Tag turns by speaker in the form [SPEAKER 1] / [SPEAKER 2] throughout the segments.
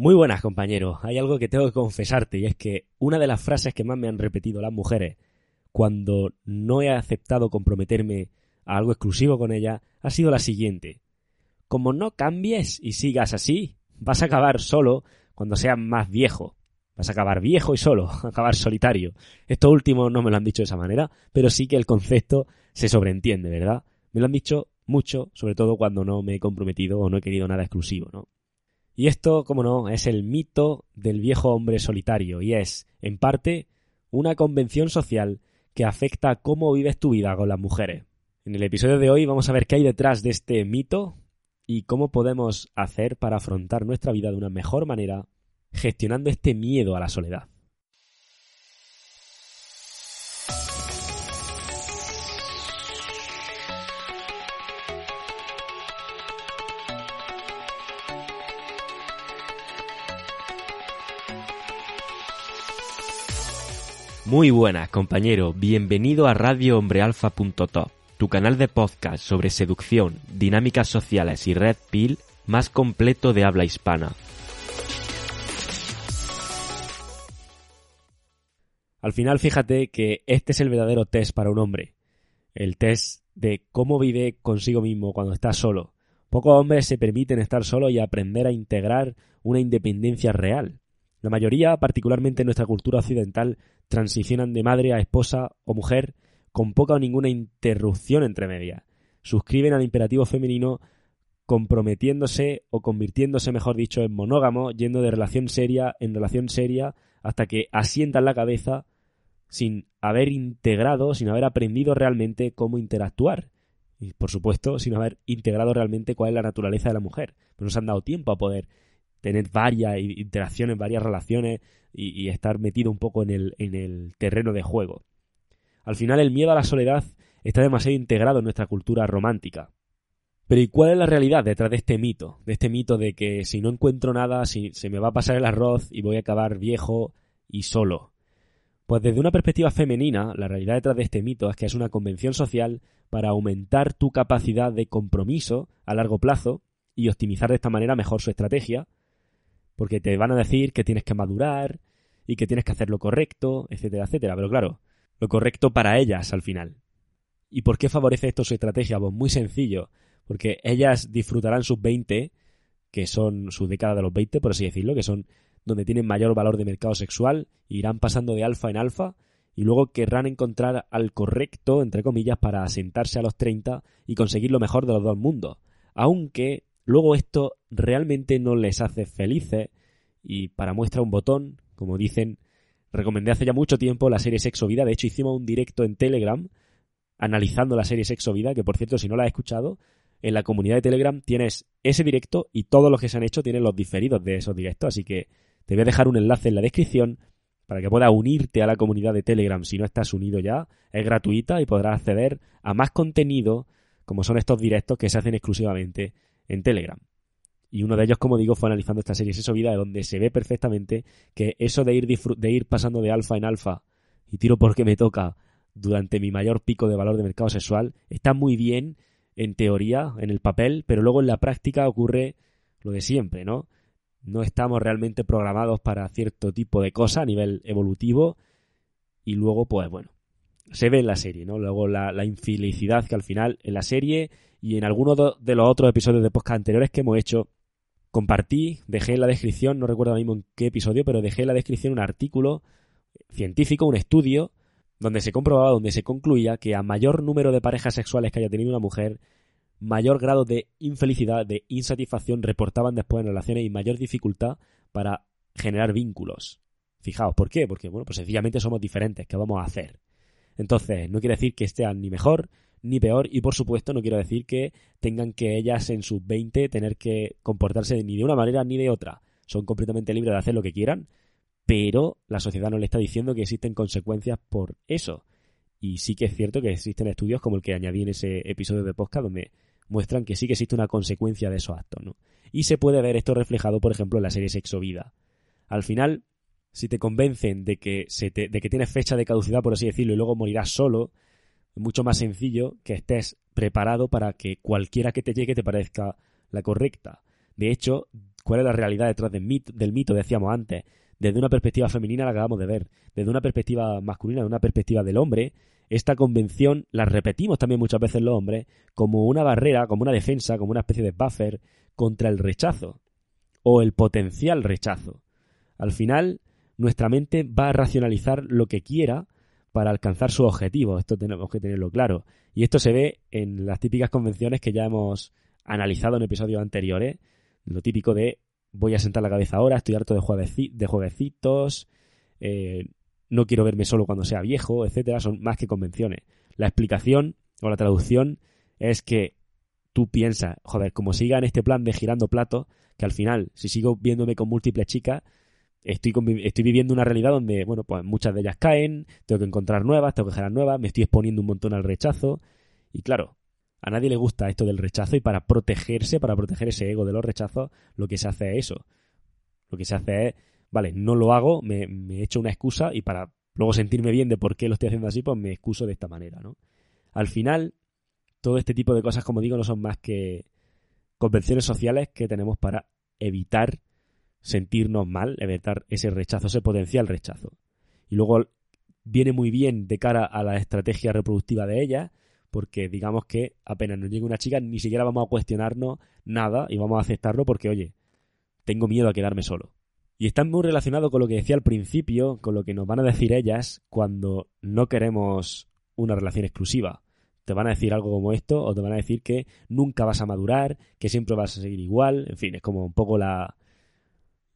[SPEAKER 1] Muy buenas, compañeros. Hay algo que tengo que confesarte y es que una de las frases que más me han repetido las mujeres cuando no he aceptado comprometerme a algo exclusivo con ella ha sido la siguiente. Como no cambies y sigas así, vas a acabar solo cuando seas más viejo. Vas a acabar viejo y solo, acabar solitario. Esto último no me lo han dicho de esa manera, pero sí que el concepto se sobreentiende, ¿verdad? Me lo han dicho mucho, sobre todo cuando no me he comprometido o no he querido nada exclusivo, ¿no? Y esto, como no, es el mito del viejo hombre solitario y es, en parte, una convención social que afecta cómo vives tu vida con las mujeres. En el episodio de hoy vamos a ver qué hay detrás de este mito y cómo podemos hacer para afrontar nuestra vida de una mejor manera gestionando este miedo a la soledad. Muy buenas, compañero. Bienvenido a RadioHombreAlfa.top, tu canal de podcast sobre seducción, dinámicas sociales y red pill más completo de habla hispana. Al final, fíjate que este es el verdadero test para un hombre. El test de cómo vive consigo mismo cuando está solo. Pocos hombres se permiten estar solos y aprender a integrar una independencia real. La mayoría, particularmente en nuestra cultura occidental, transicionan de madre a esposa o mujer con poca o ninguna interrupción entre medias. Suscriben al imperativo femenino comprometiéndose o convirtiéndose, mejor dicho, en monógamo, yendo de relación seria en relación seria hasta que asientan la cabeza sin haber integrado, sin haber aprendido realmente cómo interactuar. Y por supuesto, sin haber integrado realmente cuál es la naturaleza de la mujer. Pero no se han dado tiempo a poder tener varias interacciones, varias relaciones y, estar metido un poco en el, en el terreno de juego. Al final el miedo a la soledad está demasiado integrado en nuestra cultura romántica. Pero ¿y cuál es la realidad detrás de este mito? De este mito de que si no encuentro nada, si se me va a pasar el arroz y voy a acabar viejo y solo. Pues desde una perspectiva femenina, la realidad detrás de este mito es que es una convención social para aumentar tu capacidad de compromiso a largo plazo y optimizar de esta manera mejor su estrategia, porque te van a decir que tienes que madurar y que tienes que hacer lo correcto, etcétera, etcétera. Pero claro, lo correcto para ellas al final. ¿Y por qué favorece esto su estrategia? Pues muy sencillo, porque ellas disfrutarán sus 20, que son su década de los 20, por así decirlo, que son donde tienen mayor valor de mercado sexual, irán pasando de alfa en alfa y luego querrán encontrar al correcto, entre comillas, para asentarse a los 30 y conseguir lo mejor de los dos mundos. Aunque Luego esto realmente no les hace felices y para muestra un botón, como dicen, recomendé hace ya mucho tiempo la serie Sexo Vida, de hecho hicimos un directo en Telegram analizando la serie Sexo Vida, que por cierto si no la has escuchado, en la comunidad de Telegram tienes ese directo y todos los que se han hecho tienen los diferidos de esos directos, así que te voy a dejar un enlace en la descripción para que puedas unirte a la comunidad de Telegram si no estás unido ya, es gratuita y podrás acceder a más contenido como son estos directos que se hacen exclusivamente en Telegram. Y uno de ellos, como digo, fue analizando esta serie Eso Vida, donde se ve perfectamente que eso de ir, de ir pasando de alfa en alfa y tiro porque me toca durante mi mayor pico de valor de mercado sexual está muy bien en teoría, en el papel, pero luego en la práctica ocurre lo de siempre, ¿no? No estamos realmente programados para cierto tipo de cosa a nivel evolutivo y luego, pues bueno, se ve en la serie, ¿no? Luego la, infelicidad que al final en la serie y en algunos de los otros episodios de podcast anteriores que hemos hecho, compartí, dejé en la descripción, no recuerdo ahora mismo en qué episodio, pero dejé en la descripción un artículo científico, un estudio, donde se comprobaba, donde se concluía que a mayor número de parejas sexuales que haya tenido una mujer, mayor grado de infelicidad, de insatisfacción reportaban después en relaciones y mayor dificultad para generar vínculos. Fijaos, ¿por qué? Porque, bueno, pues sencillamente somos diferentes, ¿qué vamos a hacer? Entonces, no quiere decir que estén ni mejor ni peor y por supuesto no quiero decir que tengan que ellas en sus 20 tener que comportarse ni de una manera ni de otra. son completamente libres de hacer lo que quieran, pero la sociedad no le está diciendo que existen consecuencias por eso. Y sí que es cierto que existen estudios como el que añadí en ese episodio de podcast donde muestran que sí que existe una consecuencia de esos actos, ¿no? Y se puede ver esto reflejado, por ejemplo, en la serie Sexo Vida. Al final, si te convencen de que, se de que tienes fecha de caducidad, por así decirlo, y luego morirás solo, es mucho más sencillo que estés preparado para que cualquiera que te llegue te parezca la correcta. De hecho, ¿cuál es la realidad detrás del mito, del mito decíamos antes? desde una perspectiva femenina la acabamos de ver, desde una perspectiva masculina, desde una perspectiva del hombre, esta convención la repetimos también muchas veces los hombres como una barrera, como una defensa, como una especie de buffer contra el rechazo o el potencial rechazo. Al final, nuestra mente va a racionalizar lo que quiera para alcanzar su objetivo. Esto tenemos que tenerlo claro. Y esto se ve en las típicas convenciones que ya hemos analizado en episodios anteriores. Lo típico de voy a sentar la cabeza ahora, estoy harto de, de jueguecitos, eh, no quiero verme solo cuando sea viejo, etcétera, son más que convenciones. La explicación o la traducción es que tú piensas, joder, como siga en este plan de girando platos, que al final, si sigo viéndome con múltiples chicas, estoy, estoy viviendo una realidad donde, bueno, pues muchas de ellas caen, tengo que encontrar nuevas, tengo que generar nuevas, me estoy exponiendo un montón al rechazo, y claro, a nadie le gusta esto del rechazo y para protegerse, para proteger ese ego de los rechazos, lo que se hace es eso. Lo que se hace es, vale, no lo hago, me, me echo una excusa y para luego sentirme bien de por qué lo estoy haciendo así, pues me excuso de esta manera, ¿no? Al final, todo este tipo de cosas, como digo, no son más que convenciones sociales que tenemos para evitar sentirnos mal, evitar ese rechazo, ese potencial rechazo. Y luego viene muy bien de cara a la estrategia reproductiva de ellas, porque digamos que apenas nos llegue una chica ni siquiera vamos a cuestionarnos nada y vamos a aceptarlo porque, oye, tengo miedo a quedarme solo. Y está muy relacionado con lo que decía al principio, con lo que nos van a decir ellas cuando no queremos una relación exclusiva. Te van a decir algo como esto o te van a decir que nunca vas a madurar, que siempre vas a seguir igual, en fin, es como un poco la,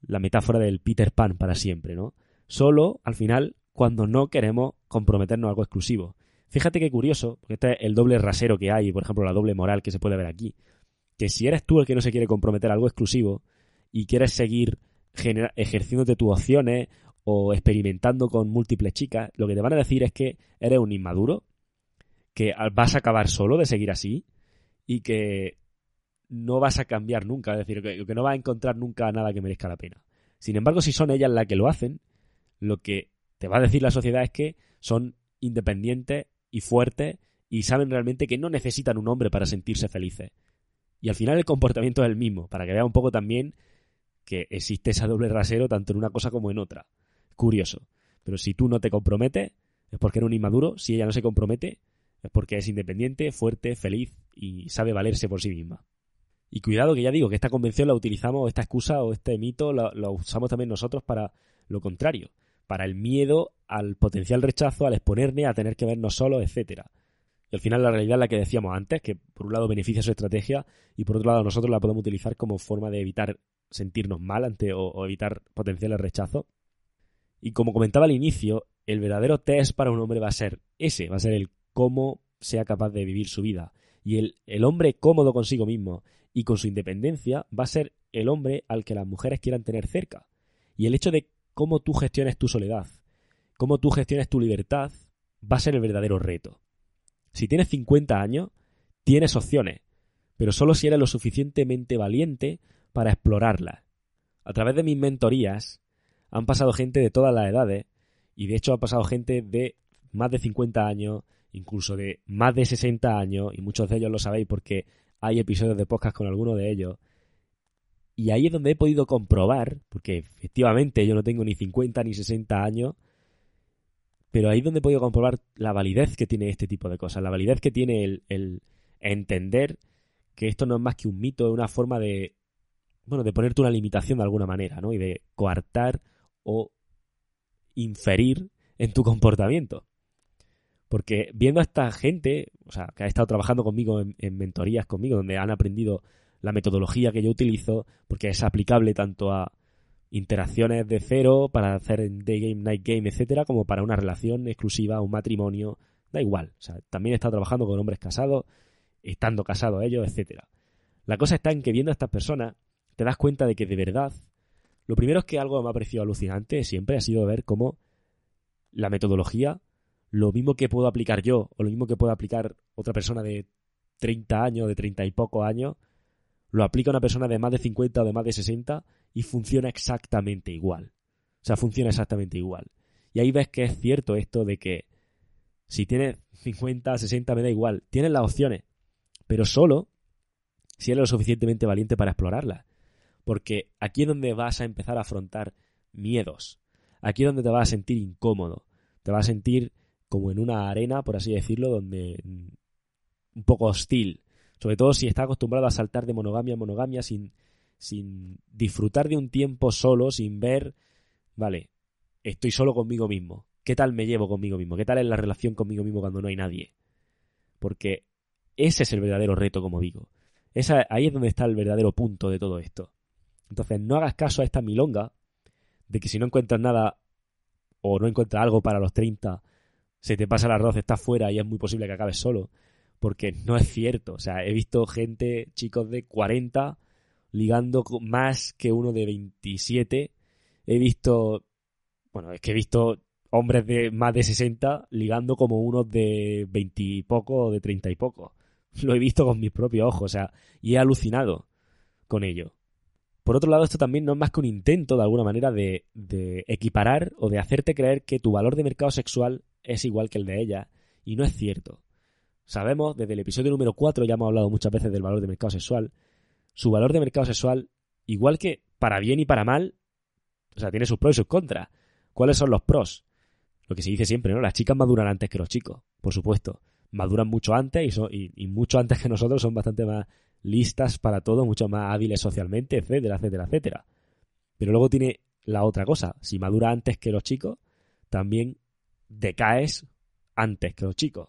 [SPEAKER 1] la metáfora del Peter Pan para siempre, ¿no? Solo, al final, cuando no queremos comprometernos a algo exclusivo. Fíjate qué curioso, porque este es el doble rasero que hay, por ejemplo, la doble moral que se puede ver aquí. Que si eres tú el que no se quiere comprometer a algo exclusivo y quieres seguir ejerciéndote tus opciones o experimentando con múltiples chicas, lo que te van a decir es que eres un inmaduro, que vas a acabar solo de seguir así y que no vas a cambiar nunca, es decir, que, que no vas a encontrar nunca nada que merezca la pena. Sin embargo, si son ellas las que lo hacen, lo que te va a decir la sociedad es que son independientes y fuertes y saben realmente que no necesitan un hombre para sentirse felices. Y al final el comportamiento es el mismo, para que vea un poco también que existe esa doble rasero tanto en una cosa como en otra. Curioso. Pero si tú no te comprometes, es porque eres un inmaduro. Si ella no se compromete, es porque es independiente, fuerte, feliz y sabe valerse por sí misma. Y cuidado que ya digo que esta convención la utilizamos, esta excusa o este mito lo usamos también nosotros para lo contrario para el miedo al potencial rechazo, al exponerme, a tener que vernos solos, etcétera. Y al final la realidad es la que decíamos antes, que por un lado beneficia su estrategia y por otro lado nosotros la podemos utilizar como forma de evitar sentirnos mal ante o, evitar potenciales rechazos. Y como comentaba al inicio, el verdadero test para un hombre va a ser ese, va a ser el cómo sea capaz de vivir su vida. Y el hombre cómodo consigo mismo y con su independencia va a ser el hombre al que las mujeres quieran tener cerca. Y el hecho de cómo tú gestiones tu soledad, cómo tú gestiones tu libertad, va a ser el verdadero reto. Si tienes 50 años, tienes opciones, pero solo si eres lo suficientemente valiente para explorarlas. A través de mis mentorías han pasado gente de todas las edades, y de hecho ha pasado gente de más de 50 años, incluso de más de 60 años, y muchos de ellos lo sabéis porque hay episodios de podcast con alguno de ellos, y ahí es donde he podido comprobar, porque efectivamente yo no tengo ni 50 ni 60 años, pero ahí es donde he podido comprobar la validez que tiene este tipo de cosas, la validez que tiene el, entender que esto no es más que un mito, es una forma de, bueno, de ponerte una limitación de alguna manera, ¿no? Y de coartar o inferir en tu comportamiento. Porque viendo a esta gente, o sea, que ha estado trabajando conmigo en mentorías conmigo, donde han aprendido la metodología que yo utilizo, porque es aplicable tanto a interacciones de cero para hacer day game, night game, etcétera, como para una relación exclusiva, un matrimonio, da igual. O sea, también estado trabajando con hombres casados, estando casados ellos, etcétera. La cosa está en que viendo a estas personas te das cuenta de que de verdad Lo primero es que algo me ha parecido alucinante siempre ha sido ver cómo la metodología, lo mismo que puedo aplicar yo o lo mismo que puede aplicar otra persona de 30 años, de 30 y pocos años, lo aplica una persona de más de 50 o de más de 60 y funciona exactamente igual. O sea, funciona exactamente igual. Y ahí ves que es cierto esto de que si tienes 50, 60, me da igual. Tienes las opciones, pero solo si eres lo suficientemente valiente para explorarlas. Porque aquí es donde vas a empezar a afrontar miedos. Aquí es donde te vas a sentir incómodo. Te vas a sentir como en una arena, por así decirlo, donde mm, un poco hostil. Sobre todo si estás acostumbrado a saltar de monogamia a monogamia sin, sin disfrutar de un tiempo solo, sin ver, vale, estoy solo conmigo mismo. ¿Qué tal me llevo conmigo mismo? ¿Qué tal es la relación conmigo mismo cuando no hay nadie? Porque ese es el verdadero reto, como digo. Esa, ahí es donde está el verdadero punto de todo esto. Entonces, no hagas caso a esta milonga de que si no encuentras nada o no encuentras algo para los 30, se te pasa el arroz, estás fuera y es muy posible que acabes solo. Porque no es cierto. O sea, he visto gente, chicos de 40, ligando más que uno de 27. He visto, bueno, es que he visto hombres de más de 60 ligando como unos de 20 y poco o de 30 y poco. Lo he visto con mis propios ojos, o sea, y he alucinado con ello. Por otro lado, esto también no es más que un intento, de alguna manera, de, de, equiparar o de hacerte creer que tu valor de mercado sexual es igual que el de ella, y no es cierto. Sabemos, desde el episodio número 4 ya hemos hablado muchas veces del valor de mercado sexual, su valor de mercado sexual, igual que para bien y para mal, o sea, tiene sus pros y sus contras. ¿Cuáles son los pros? Lo que se dice siempre, ¿no? Las chicas maduran antes que los chicos, por supuesto. Maduran mucho antes y, y mucho antes que nosotros son bastante más listas para todo, mucho más hábiles socialmente, etcétera, etcétera, etcétera. Pero luego tiene la otra cosa. Si madura antes que los chicos, también decaes antes que los chicos.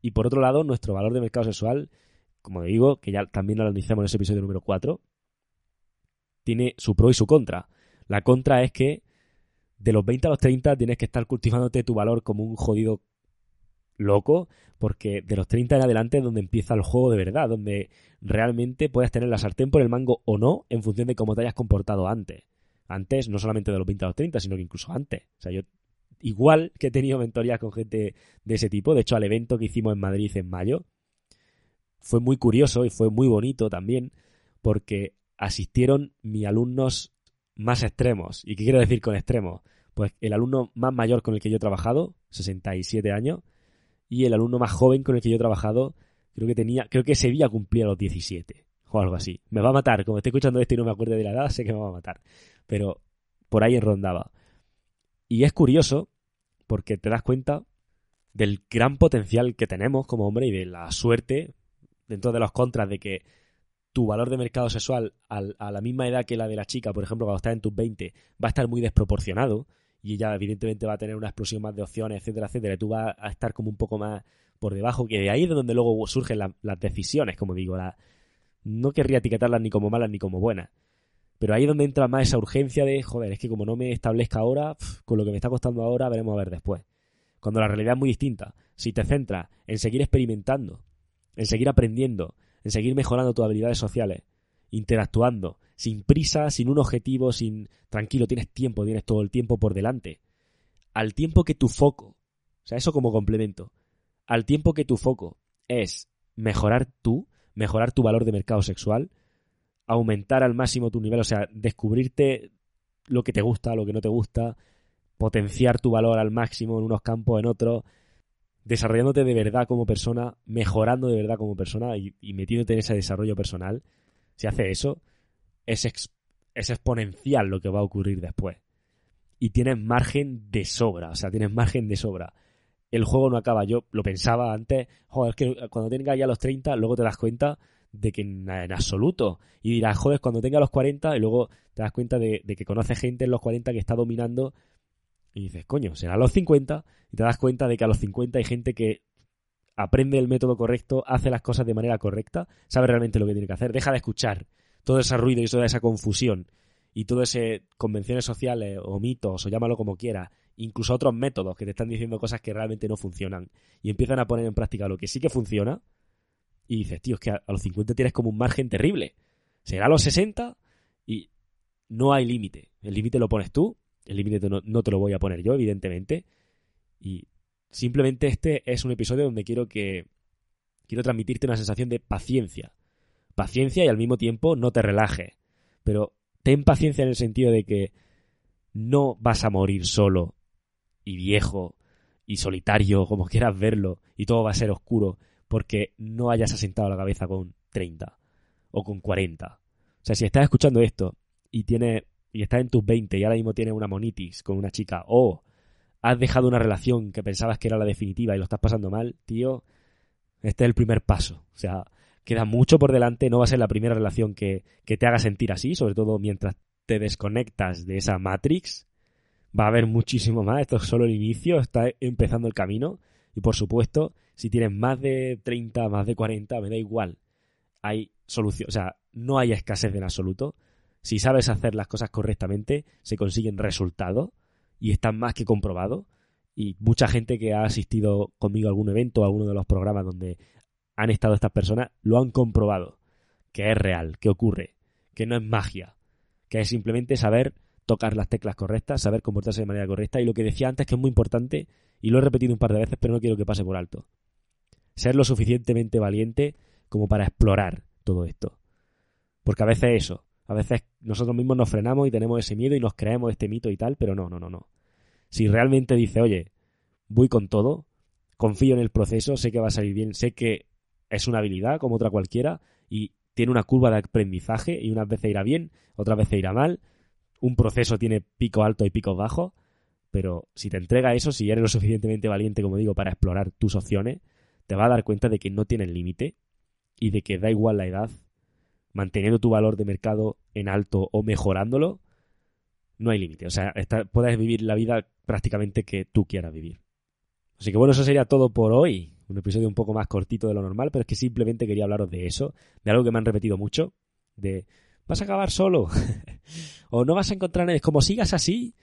[SPEAKER 1] Y por otro lado, nuestro valor de mercado sexual, como digo, que ya también lo analizamos en ese episodio número 4, tiene su pro y su contra. La contra es que de los 20 a los 30 tienes que estar cultivándote tu valor como un jodido loco, porque de los 30 en adelante es donde empieza el juego de verdad, donde realmente puedes tener la sartén por el mango o no en función de cómo te hayas comportado antes. Antes, no solamente de los 20 a los 30, sino que incluso antes. O sea, yo igual que he tenido mentorías con gente de ese tipo, de hecho al evento que hicimos en Madrid en mayo, fue muy curioso y fue muy bonito también, porque asistieron mis alumnos más extremos. ¿Y qué quiero decir con extremos? Pues el alumno más mayor con el que yo he trabajado, 67 años, y el alumno más joven con el que yo he trabajado, creo que tenía, creo que ese día cumplía los 17 o algo así. Me va a matar, como estoy escuchando esto y no me acuerdo de la edad, sé que me va a matar. Pero por ahí rondaba. Y es curioso porque te das cuenta del gran potencial que tenemos como hombre y de la suerte dentro de los contras de que tu valor de mercado sexual a la misma edad que la de la chica, por ejemplo, cuando estás en tus 20, va a estar muy desproporcionado y ella evidentemente va a tener una explosión más de opciones, etcétera, etcétera, tú vas a estar como un poco más por debajo, que de ahí es donde luego surgen las decisiones, como digo, la, no querría etiquetarlas ni como malas ni como buenas, pero ahí es donde entra más esa urgencia de, joder, es que como no me establezca ahora, con lo que me está costando ahora, veremos a ver después. Cuando la realidad es muy distinta. Si te centras en seguir experimentando, en seguir aprendiendo, en seguir mejorando tus habilidades sociales, interactuando, sin prisa, sin un objetivo, sin tranquilo, tienes tiempo, tienes todo el tiempo por delante. Al tiempo que tu foco, o sea, eso como complemento, al tiempo que tu foco es mejorar tú, mejorar tu valor de mercado sexual, aumentar al máximo tu nivel, o sea, descubrirte lo que te gusta, lo que no te gusta, potenciar tu valor al máximo en unos campos, en otros, desarrollándote de verdad como persona, mejorando de verdad como persona y, y metiéndote en ese desarrollo personal, si hace eso, es, es exponencial lo que va a ocurrir después. Y tienes margen de sobra, o sea, tienes margen de sobra. El juego no acaba. Yo lo pensaba antes, joder, es que cuando tenga ya los 30, luego te das cuenta de que en, absoluto. Y dirás, joder, cuando tenga los 40, y luego te das cuenta de, que conoces gente en los 40 que está dominando. Y dices, coño, será a los 50. Y te das cuenta de que a los 50 hay gente que aprende el método correcto, hace las cosas de manera correcta, sabe realmente lo que tiene que hacer, deja de escuchar todo ese ruido y toda esa confusión y todas esas convenciones sociales o mitos o llámalo como quiera, incluso otros métodos que te están diciendo cosas que realmente no funcionan y empiezan a poner en práctica lo que sí que funciona y dices, tío, es que a, los 50 tienes como un margen terrible. Será a los 60 y no hay límite. El límite lo pones tú, el límite no, no te lo voy a poner yo, evidentemente. Y simplemente este es un episodio donde quiero que quiero transmitirte una sensación de paciencia. Paciencia y al mismo tiempo no te relajes. Pero ten paciencia en el sentido de que no vas a morir solo y viejo y solitario, como quieras verlo, y todo va a ser oscuro porque no hayas asentado la cabeza con 30 o con 40. O sea, si estás escuchando esto y tienes y estás en tus 20 y ahora mismo tienes una monitis con una chica o has dejado una relación que pensabas que era la definitiva y lo estás pasando mal, tío, este es el primer paso. O sea, queda mucho por delante, no va a ser la primera relación que, que te haga sentir así, sobre todo mientras te desconectas de esa Matrix. Va a haber muchísimo más, esto es solo el inicio, está empezando el camino. Y por supuesto, si tienes más de 30, más de 40, me da igual. Hay solución, o sea, no hay escasez en absoluto. Si sabes hacer las cosas correctamente, se consiguen resultados y están más que comprobados. Y mucha gente que ha asistido conmigo a algún evento, a alguno de los programas donde han estado estas personas, lo han comprobado. Que es real, que ocurre, que no es magia, que es simplemente saber tocar las teclas correctas, saber comportarse de manera correcta. Y lo que decía antes, que es muy importante, y lo he repetido un par de veces, pero no quiero que pase por alto. Ser lo suficientemente valiente como para explorar todo esto. Porque a veces eso, a veces nosotros mismos nos frenamos y tenemos ese miedo y nos creemos este mito y tal, pero no, no, no, no. Si realmente dice, oye, voy con todo, confío en el proceso, sé que va a salir bien, sé que es una habilidad como otra cualquiera y tiene una curva de aprendizaje y unas veces irá bien, otras veces irá mal, un proceso tiene pico alto y pico bajo, pero si te entrega eso, si eres lo suficientemente valiente, como digo, para explorar tus opciones, te va a dar cuenta de que no tienen límite y de que da igual la edad, manteniendo tu valor de mercado en alto o mejorándolo, no hay límite. O sea, puedes vivir la vida prácticamente que tú quieras vivir. Así que bueno, eso sería todo por hoy. Un episodio un poco más cortito de lo normal, pero es que simplemente quería hablaros de eso, de algo que me han repetido mucho, de vas a acabar solo o no vas a encontrar nadie. Como sigas así,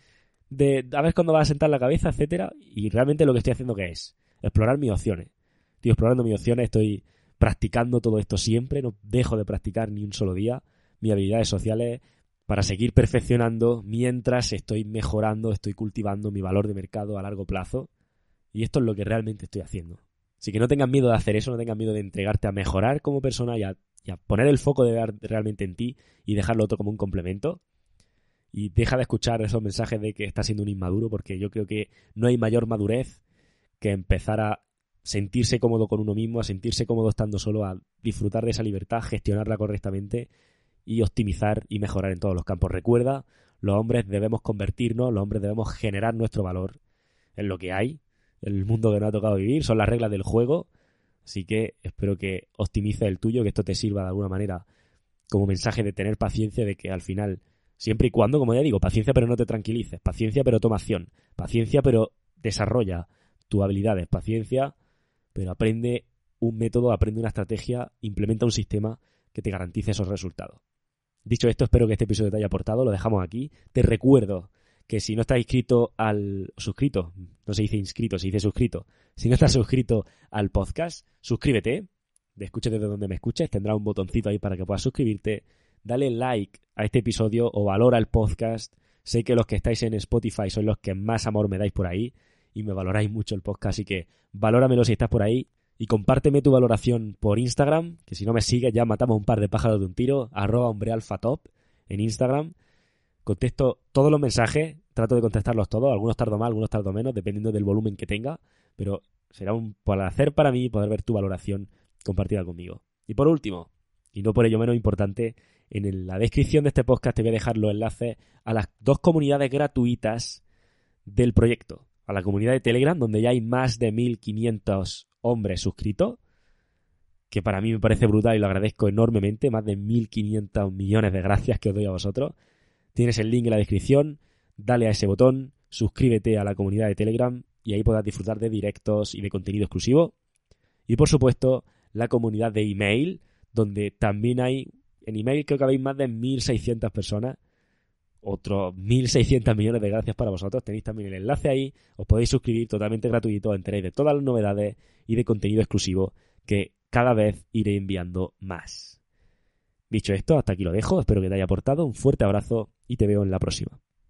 [SPEAKER 1] de a ver cuándo vas a sentar la cabeza, etcétera, y realmente lo que estoy haciendo que es explorar mis opciones. Estoy explorando mis opciones, estoy practicando todo esto siempre, no dejo de practicar ni un solo día mis habilidades sociales para seguir perfeccionando mientras estoy mejorando, estoy cultivando mi valor de mercado a largo plazo. Y esto es lo que realmente estoy haciendo. Así que no tengas miedo de hacer eso, no tengas miedo de entregarte a mejorar como persona y a, poner el foco de realmente en ti y dejarlo otro como un complemento. Y deja de escuchar esos mensajes de que estás siendo un inmaduro, porque yo creo que no hay mayor madurez que empezar a sentirse cómodo con uno mismo, a sentirse cómodo estando solo, a disfrutar de esa libertad, gestionarla correctamente y optimizar y mejorar en todos los campos. Recuerda, los hombres debemos convertirnos, los hombres debemos generar nuestro valor en lo que hay, en el mundo que nos ha tocado vivir, son las reglas del juego, así que espero que optimice el tuyo, que esto te sirva de alguna manera como mensaje de tener paciencia, de que al final, siempre y cuando, como ya digo, paciencia pero no te tranquilices, paciencia pero toma acción, paciencia pero desarrolla tus habilidades, paciencia pero aprende un método, aprende una estrategia, implementa un sistema que te garantice esos resultados. Dicho esto, espero que este episodio te haya aportado, lo dejamos aquí. Te recuerdo que si no estás inscrito al suscrito, no se dice inscrito, se dice suscrito. Si no estás suscrito al podcast, suscríbete, de escuche desde donde me escuches, tendrá un botoncito ahí para que puedas suscribirte. Dale like a este episodio o valora el podcast. Sé que los que estáis en Spotify son los que más amor me dais por ahí y me valoráis mucho el podcast, así que valóramelo si estás por ahí y compárteme tu valoración por Instagram, que si no me sigues ya matamos un par de pájaros de un tiro, arroba hombrealfatop en Instagram. Contesto todos los mensajes, trato de contestarlos todos, algunos tardo más, algunos tardo menos, dependiendo del volumen que tenga, pero será un placer para mí poder ver tu valoración compartida conmigo. Y por último, y no por ello menos importante, en la descripción de este podcast te voy a dejar los enlaces a las dos comunidades gratuitas del proyecto a la comunidad de Telegram, donde ya hay más de 1500 hombres suscritos, que para mí me parece brutal y lo agradezco enormemente, más de 1500 millones de gracias que os doy a vosotros. Tienes el link en la descripción, dale a ese botón, suscríbete a la comunidad de Telegram y ahí podrás disfrutar de directos y de contenido exclusivo. Y por supuesto, la comunidad de email, donde también hay, en email creo que habéis más de 1600 personas otros 1.600 millones de gracias para vosotros. Tenéis también el enlace ahí. Os podéis suscribir totalmente gratuito. Enteréis de todas las novedades y de contenido exclusivo que cada vez iré enviando más. Dicho esto, hasta aquí lo dejo, espero que te haya aportado, un fuerte abrazo y te veo en la próxima.